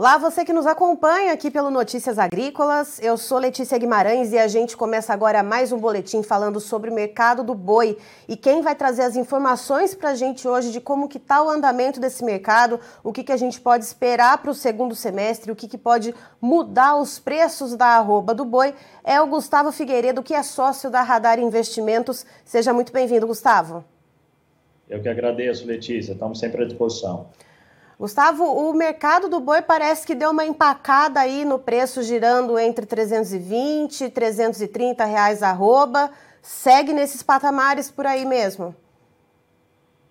Olá, você que nos acompanha aqui pelo Notícias Agrícolas. Eu sou Letícia Guimarães e a gente começa agora mais um boletim falando sobre o mercado do boi. E quem vai trazer as informações para a gente hoje de como que está o andamento desse mercado, o que, que a gente pode esperar para o segundo semestre, o que, que pode mudar os preços da arroba do boi, é o Gustavo Figueiredo, que é sócio da Radar Investimentos. Seja muito bem-vindo, Gustavo. Eu que agradeço, Letícia. Estamos sempre à disposição. Gustavo, o mercado do boi parece que deu uma empacada aí no preço, girando entre 320 e 330 reais arroba. Segue nesses patamares por aí mesmo?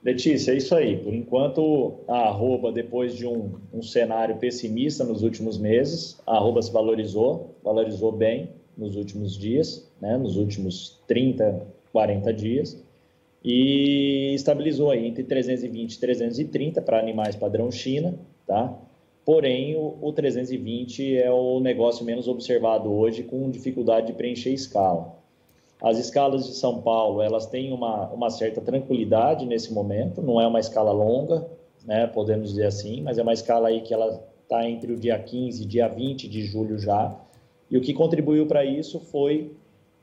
Letícia, é isso aí. Por enquanto, a arroba, depois de um, um cenário pessimista nos últimos meses, a arroba se valorizou, valorizou bem nos últimos dias, né, nos últimos 30, 40 dias e estabilizou aí entre 320 e 330 para animais padrão China, tá? Porém, o, o 320 é o negócio menos observado hoje, com dificuldade de preencher escala. As escalas de São Paulo, elas têm uma, uma certa tranquilidade nesse momento, não é uma escala longa, né, podemos dizer assim, mas é uma escala aí que ela está entre o dia 15 e dia 20 de julho já, e o que contribuiu para isso foi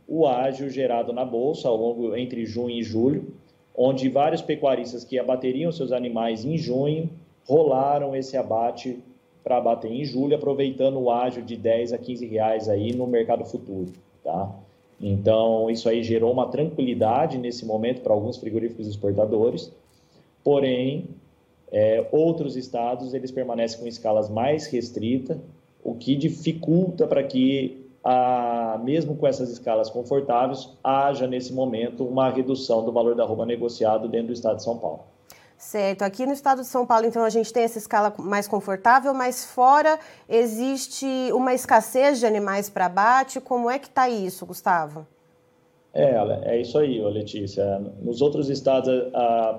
o ágio gerado na bolsa ao longo entre junho e julho, onde vários pecuaristas que abateriam seus animais em junho rolaram esse abate para abater em julho, aproveitando o ágio de 10 a 15 reais aí no mercado futuro, tá? Então, isso aí gerou uma tranquilidade nesse momento para alguns frigoríficos exportadores, porém, é, outros estados, eles permanecem com escalas mais restritas, o que dificulta para que a, mesmo com essas escalas confortáveis, haja nesse momento uma redução do valor da arroba negociado dentro do estado de São Paulo. Certo. Aqui no estado de São Paulo, então, a gente tem essa escala mais confortável, mas fora existe uma escassez de animais para abate. Como é que está isso, Gustavo? É, é isso aí, Letícia. Nos outros estados,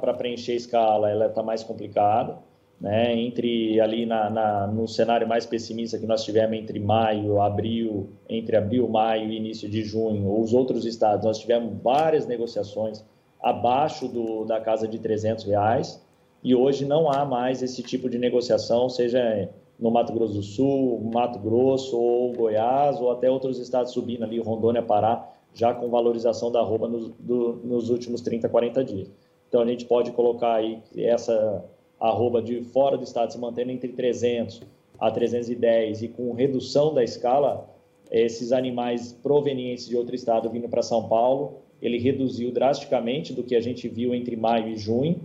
para preencher a escala, ela está mais complicada né, entre ali na, na, no cenário mais pessimista que nós tivemos entre maio, abril, entre abril, maio e início de junho, os outros estados, nós tivemos várias negociações abaixo do, da casa de 300 reais e hoje não há mais esse tipo de negociação, seja no Mato Grosso do Sul, Mato Grosso ou Goiás ou até outros estados subindo ali, Rondônia, Pará, já com valorização da do, nos últimos 30, 40 dias. Então a gente pode colocar aí essa arroba de fora do estado se mantendo entre 300 a 310 e com redução da escala, esses animais provenientes de outro estado vindo para São Paulo, ele reduziu drasticamente do que a gente viu entre maio e junho,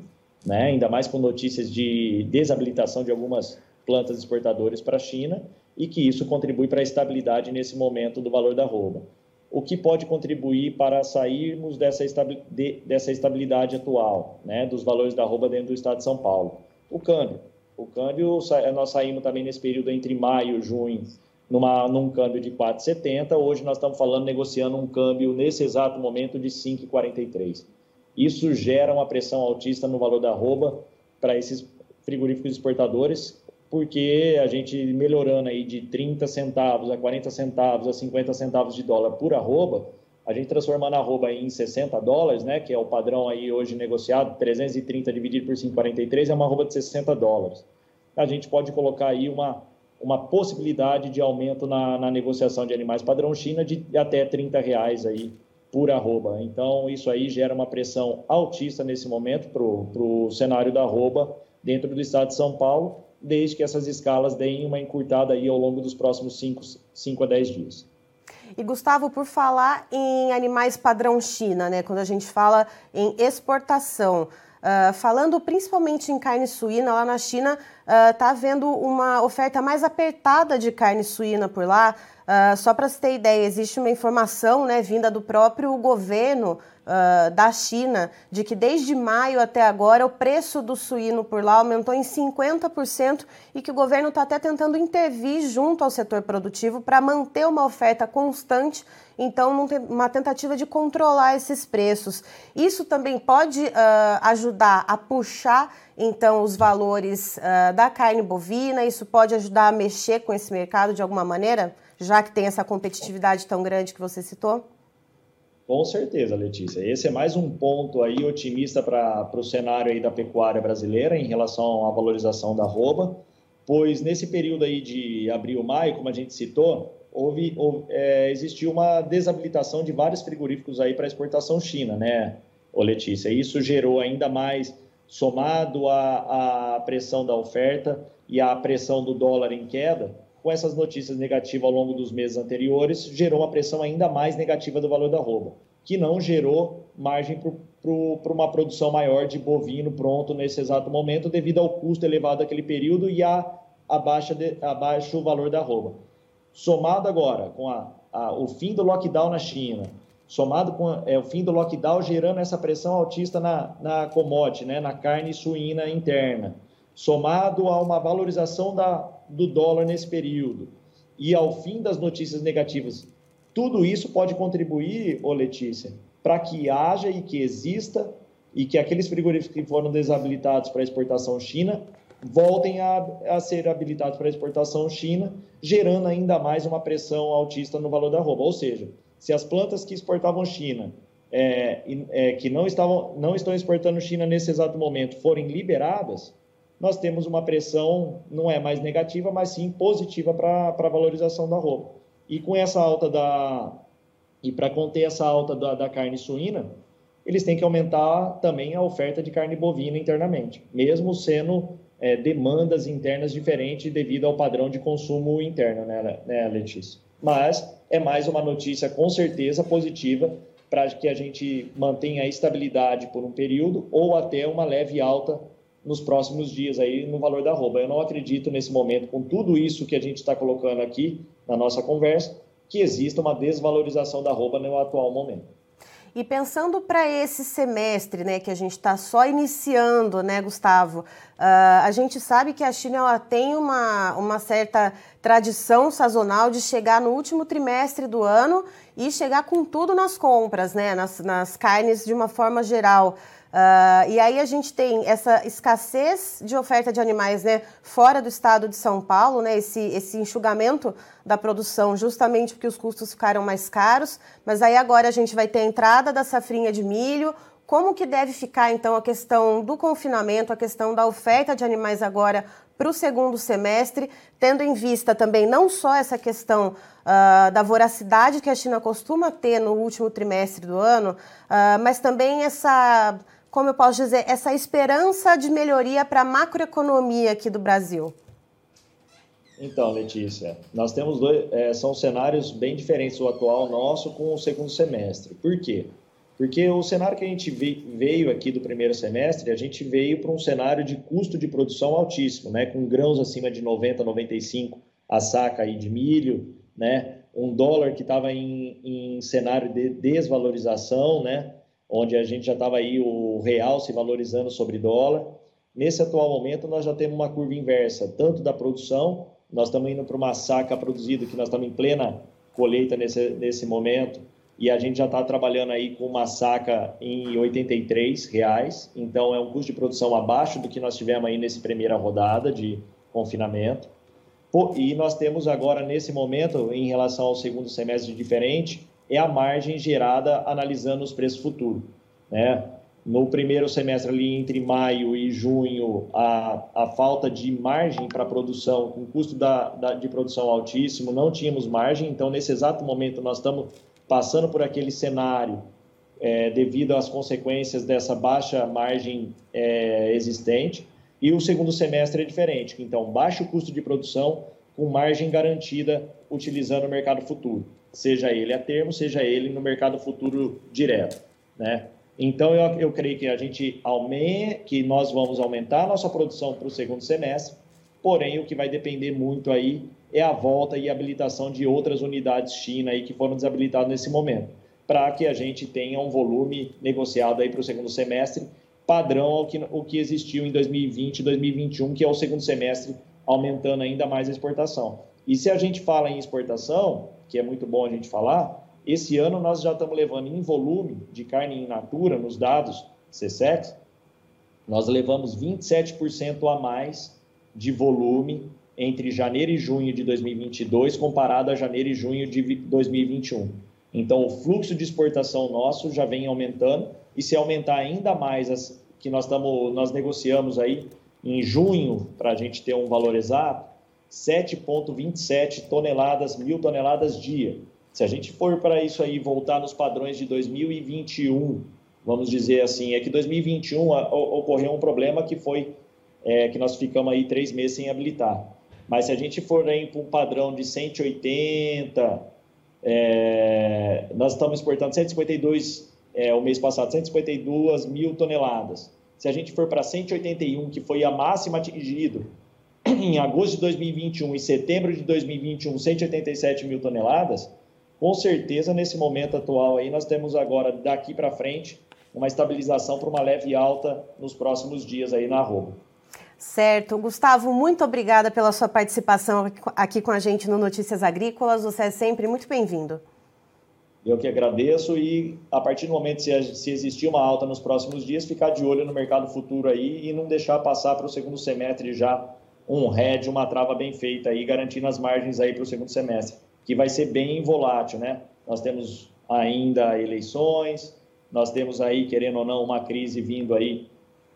né? ainda mais com notícias de desabilitação de algumas plantas exportadoras para a China, e que isso contribui para a estabilidade nesse momento do valor da arroba. O que pode contribuir para sairmos dessa, estabilidade atual, né, dos valores da arroba dentro do estado de São Paulo? O câmbio. O câmbio, nós saímos também nesse período entre maio e junho, numa, num câmbio de 4,70. Hoje nós estamos falando, negociando um câmbio nesse exato momento de 5,43. Isso gera uma pressão altista no valor da arroba para esses frigoríficos exportadores, porque a gente melhorando aí de 30 centavos a 40 centavos a 50 centavos de dólar por arroba, a gente transformando a arroba em 60 dólares, né, que é o padrão aí hoje negociado, 330 dividido por 5,43 é uma arroba de 60 dólares. A gente pode colocar aí uma, uma possibilidade de aumento na, na negociação de animais padrão China de até 30 reais aí por arroba. Então, isso aí gera uma pressão altista nesse momento para o cenário da arroba dentro do estado de São Paulo, desde que essas escalas deem uma encurtada aí ao longo dos próximos 5 a 10 dias. E Gustavo, por falar em animais padrão China, né, quando a gente fala em exportação, uh, falando principalmente em carne suína, lá na China está havendo uma oferta mais apertada de carne suína por lá. Uh, só para você ter ideia, existe uma informação né, vinda do próprio governo uh, da China de que desde maio até agora o preço do suíno por lá aumentou em 50% e que o governo está até tentando intervir junto ao setor produtivo para manter uma oferta constante, então uma tentativa de controlar esses preços. Isso também pode uh, ajudar a puxar então os valores da carne bovina, isso pode ajudar a mexer com esse mercado de alguma maneira? já que tem essa competitividade tão grande que você citou? Com certeza, Letícia. Esse é mais um ponto aí otimista para o cenário aí da pecuária brasileira em relação à valorização da arroba, pois nesse período aí de abril, maio, como a gente citou, houve, houve é, existiu uma desabilitação de vários frigoríficos aí para exportação China, né, ô Letícia? Isso gerou ainda mais, somado à, à pressão da oferta e à pressão do dólar em queda, com essas notícias negativas ao longo dos meses anteriores, gerou uma pressão ainda mais negativa do valor da arroba, que não gerou margem para uma produção maior de bovino pronto nesse exato momento, devido ao custo elevado daquele período e a, a, baixa de, a valor da arroba. Somado agora com a, a, o fim do lockdown na China, somado com é, o fim do lockdown gerando essa pressão altista na, na commodity, né, na carne suína interna, somado a uma valorização da, do dólar nesse período e ao fim das notícias negativas, tudo isso pode contribuir, ô Letícia, para que haja e que exista e que aqueles frigoríficos que foram desabilitados para exportação China voltem a, a ser habilitados para exportação China, gerando ainda mais uma pressão altista no valor da arroba. Ou seja, se as plantas que exportavam China, é, é, que não, estavam, não estão exportando China nesse exato momento, forem liberadas, nós temos uma pressão, não é mais negativa, mas sim positiva para a valorização da roupa. E com essa alta da. E para conter essa alta da, da carne suína, eles têm que aumentar também a oferta de carne bovina internamente, mesmo sendo é, demandas internas diferentes devido ao padrão de consumo interno, né, né, Letícia? Mas é mais uma notícia com certeza positiva para que a gente mantenha a estabilidade por um período ou até uma leve alta nos próximos dias aí no valor da arroba. Eu não acredito nesse momento, com tudo isso que a gente está colocando aqui na nossa conversa, que exista uma desvalorização da arroba no atual momento. E pensando para esse semestre, né, que a gente está só iniciando, né, Gustavo? Uh, a gente sabe que a China ela tem uma, uma certa tradição sazonal de chegar no último trimestre do ano e chegar com tudo nas compras, né, nas, nas carnes de uma forma geral. Uh, e aí a gente tem essa escassez de oferta de animais né, fora do estado de São Paulo, né, esse, esse enxugamento da produção, justamente porque os custos ficaram mais caros. Mas aí agora a gente vai ter a entrada da safrinha de milho. Como que deve ficar então a questão do confinamento, a questão da oferta de animais agora para o segundo semestre, tendo em vista também não só essa questão uh, da voracidade que a China costuma ter no último trimestre do ano, uh, mas também essa como eu posso dizer, essa esperança de melhoria para a macroeconomia aqui do Brasil? Então, Letícia, nós temos dois, é, são cenários bem diferentes o atual nosso com o segundo semestre. Por quê? Porque o cenário que a gente veio aqui do primeiro semestre, a gente veio para um cenário de custo de produção altíssimo, né? com grãos acima de 90, 95 a saca aí de milho, né? um dólar que estava em, em cenário de desvalorização, né? Onde a gente já estava aí o real se valorizando sobre dólar. Nesse atual momento, nós já temos uma curva inversa, tanto da produção, nós estamos indo para uma saca produzida, que nós estamos em plena colheita nesse, nesse momento, e a gente já está trabalhando aí com uma saca em 83 reais, então é um custo de produção abaixo do que nós tivemos aí nessa primeira rodada de confinamento. E nós temos agora, nesse momento, em relação ao segundo semestre diferente, é a margem gerada analisando os preços futuros. Né? No primeiro semestre, ali entre maio e junho, a, a falta de margem para produção, com custo da, da, de produção altíssimo, não tínhamos margem, então nesse exato momento nós estamos passando por aquele cenário é, devido às consequências dessa baixa margem é, existente. E o segundo semestre é diferente, então baixo custo de produção com margem garantida utilizando o mercado futuro seja ele a termo, seja ele no mercado futuro direto, né? Então eu, eu creio que a gente aumente, que nós vamos aumentar a nossa produção para o segundo semestre, porém o que vai depender muito aí é a volta e habilitação de outras unidades China aí que foram desabilitadas nesse momento, para que a gente tenha um volume negociado aí para o segundo semestre padrão ao que, o que existiu em 2020 e 2021, que é o segundo semestre aumentando ainda mais a exportação. E se a gente fala em exportação, que é muito bom a gente falar, esse ano nós já estamos levando em volume de carne in natura, nos dados CSEX, nós levamos 27% a mais de volume entre janeiro e junho de 2022 comparado a janeiro e junho de 2021. Então, o fluxo de exportação nosso já vem aumentando e se aumentar ainda mais as que nós estamos nós negociamos aí em junho para a gente ter um valor exato 7,27 toneladas, mil toneladas dia. Se a gente for para isso aí voltar nos padrões de 2021, vamos dizer assim, é que 2021 ocorreu um problema que foi é, que nós ficamos aí três meses sem habilitar. Mas se a gente for aí para um padrão de 180, é, nós estamos exportando 152 é, o mês passado, 152 mil toneladas. Se a gente for para 181, que foi a máxima atingida em agosto de 2021 e setembro de 2021, 187 mil toneladas, com certeza nesse momento atual aí nós temos agora daqui para frente uma estabilização para uma leve alta nos próximos dias aí na arroba. Certo. Gustavo, muito obrigada pela sua participação aqui com a gente no Notícias Agrícolas. Você é sempre muito bem-vindo. Eu que agradeço e a partir do momento se, se existir uma alta nos próximos dias, ficar de olho no mercado futuro aí e não deixar passar para o segundo semestre já um head, uma trava bem feita aí, garantindo as margens aí para o segundo semestre, que vai ser bem volátil, né? Nós temos ainda eleições, nós temos aí, querendo ou não, uma crise vindo aí,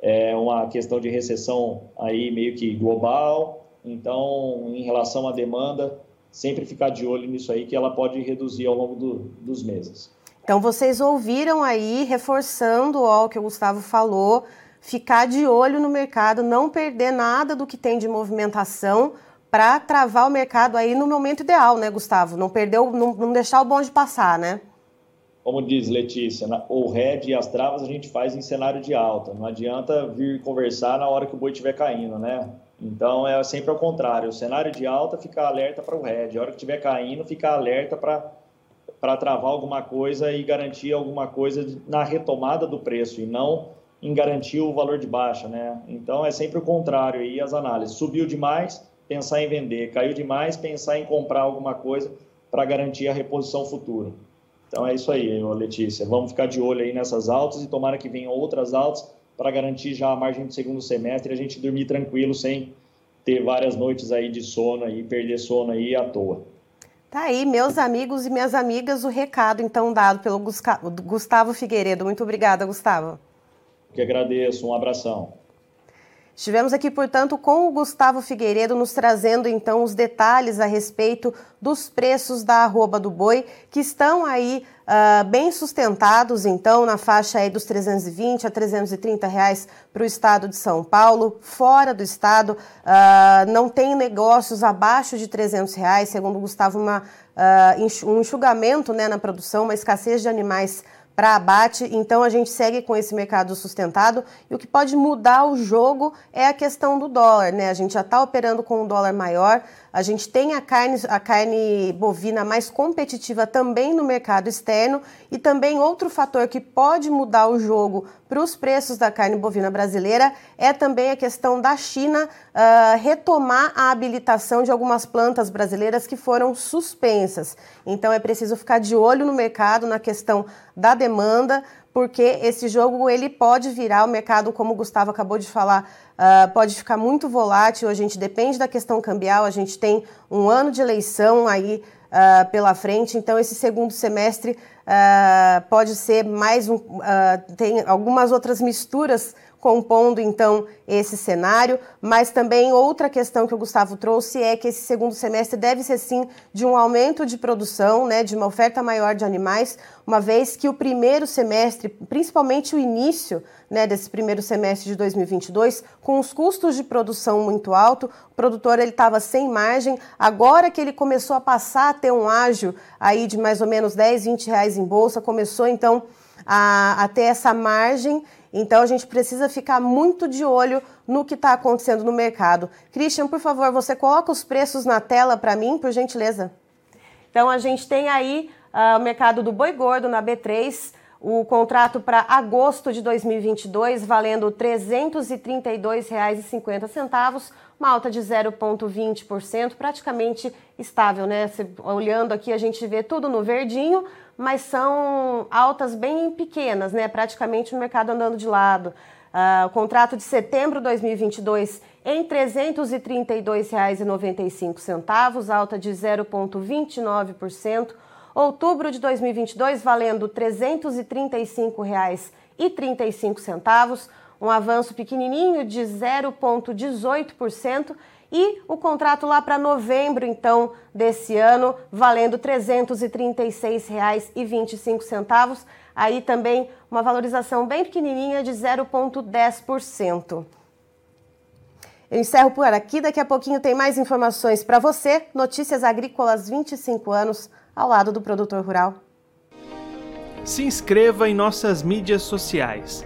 é, uma questão de recessão aí meio que global, então, em relação à demanda, sempre ficar de olho nisso aí, que ela pode reduzir ao longo do, dos meses. Então, vocês ouviram aí, reforçando ó, o que o Gustavo falou, ficar de olho no mercado, não perder nada do que tem de movimentação para travar o mercado aí no momento ideal, né, Gustavo? Não perder, não, não deixar o bonde passar, né? Como diz Letícia, o RED e as travas a gente faz em cenário de alta. Não adianta vir conversar na hora que o boi estiver caindo, né? Então é sempre ao contrário. O cenário de alta fica alerta para o RED. A hora que estiver caindo, fica alerta para travar alguma coisa e garantir alguma coisa na retomada do preço e não em garantir o valor de baixa, né? Então é sempre o contrário aí as análises. Subiu demais, pensar em vender. Caiu demais, pensar em comprar alguma coisa para garantir a reposição futura. Então é isso aí, Letícia. Vamos ficar de olho aí nessas altas e tomara que venham outras altas para garantir já a margem do segundo semestre e a gente dormir tranquilo sem ter várias noites aí de sono e perder sono aí à toa. Tá aí, meus amigos e minhas amigas, o recado então dado pelo Gustavo Figueiredo. Muito obrigada, Gustavo. Que agradeço, um abração. Estivemos aqui, portanto, com o Gustavo Figueiredo nos trazendo então os detalhes a respeito dos preços da arroba do boi, que estão aí uh, bem sustentados, então, na faixa aí dos 320 a 330 reais para o estado de São Paulo. Fora do estado, uh, não tem negócios abaixo de 300 reais, segundo o Gustavo, uma, uh, um enxugamento né, na produção, uma escassez de animais para abate. Então a gente segue com esse mercado sustentado e o que pode mudar o jogo é a questão do dólar, né? A gente já está operando com um dólar maior, a gente tem a carne, a carne bovina mais competitiva também no mercado externo e também outro fator que pode mudar o jogo para os preços da carne bovina brasileira é também a questão da China uh, retomar a habilitação de algumas plantas brasileiras que foram suspensas. Então é preciso ficar de olho no mercado na questão da demanda, porque esse jogo ele pode virar o mercado, como o Gustavo acabou de falar, uh, pode ficar muito volátil. A gente depende da questão cambial, a gente tem um ano de eleição aí uh, pela frente, então esse segundo semestre uh, pode ser mais um. Tem algumas outras misturas compondo então esse cenário, mas também outra questão que o Gustavo trouxe é que esse segundo semestre deve ser sim de um aumento de produção, né, de uma oferta maior de animais, uma vez que o primeiro semestre, principalmente o início né, desse primeiro semestre de 2022, com os custos de produção muito alto, o produtor ele estava sem margem. Agora que ele começou a passar a ter um ágio aí de mais ou menos 10, 20 reais em bolsa, começou então a, a ter essa margem. Então a gente precisa ficar muito de olho no que está acontecendo no mercado. Christian, por favor, você coloca os preços na tela para mim, por gentileza. Então a gente tem aí uh, o mercado do boi gordo na B3, o contrato para agosto de 2022 valendo R$ 332,50, uma alta de 0,20%, praticamente estável, né? olhando aqui a gente vê tudo no verdinho, mas são altas bem pequenas, né? Praticamente o mercado andando de lado. Uh, o contrato de setembro de 2022 em R$ 332,95, alta de 0,29%. Outubro de 2022 valendo R$ 335,35, um avanço pequenininho de 0,18%. E o contrato lá para novembro, então, desse ano, valendo R$ 336,25. Aí também uma valorização bem pequenininha de 0,10%. Eu encerro por aqui, daqui a pouquinho tem mais informações para você. Notícias Agrícolas 25 anos ao lado do produtor rural. Se inscreva em nossas mídias sociais.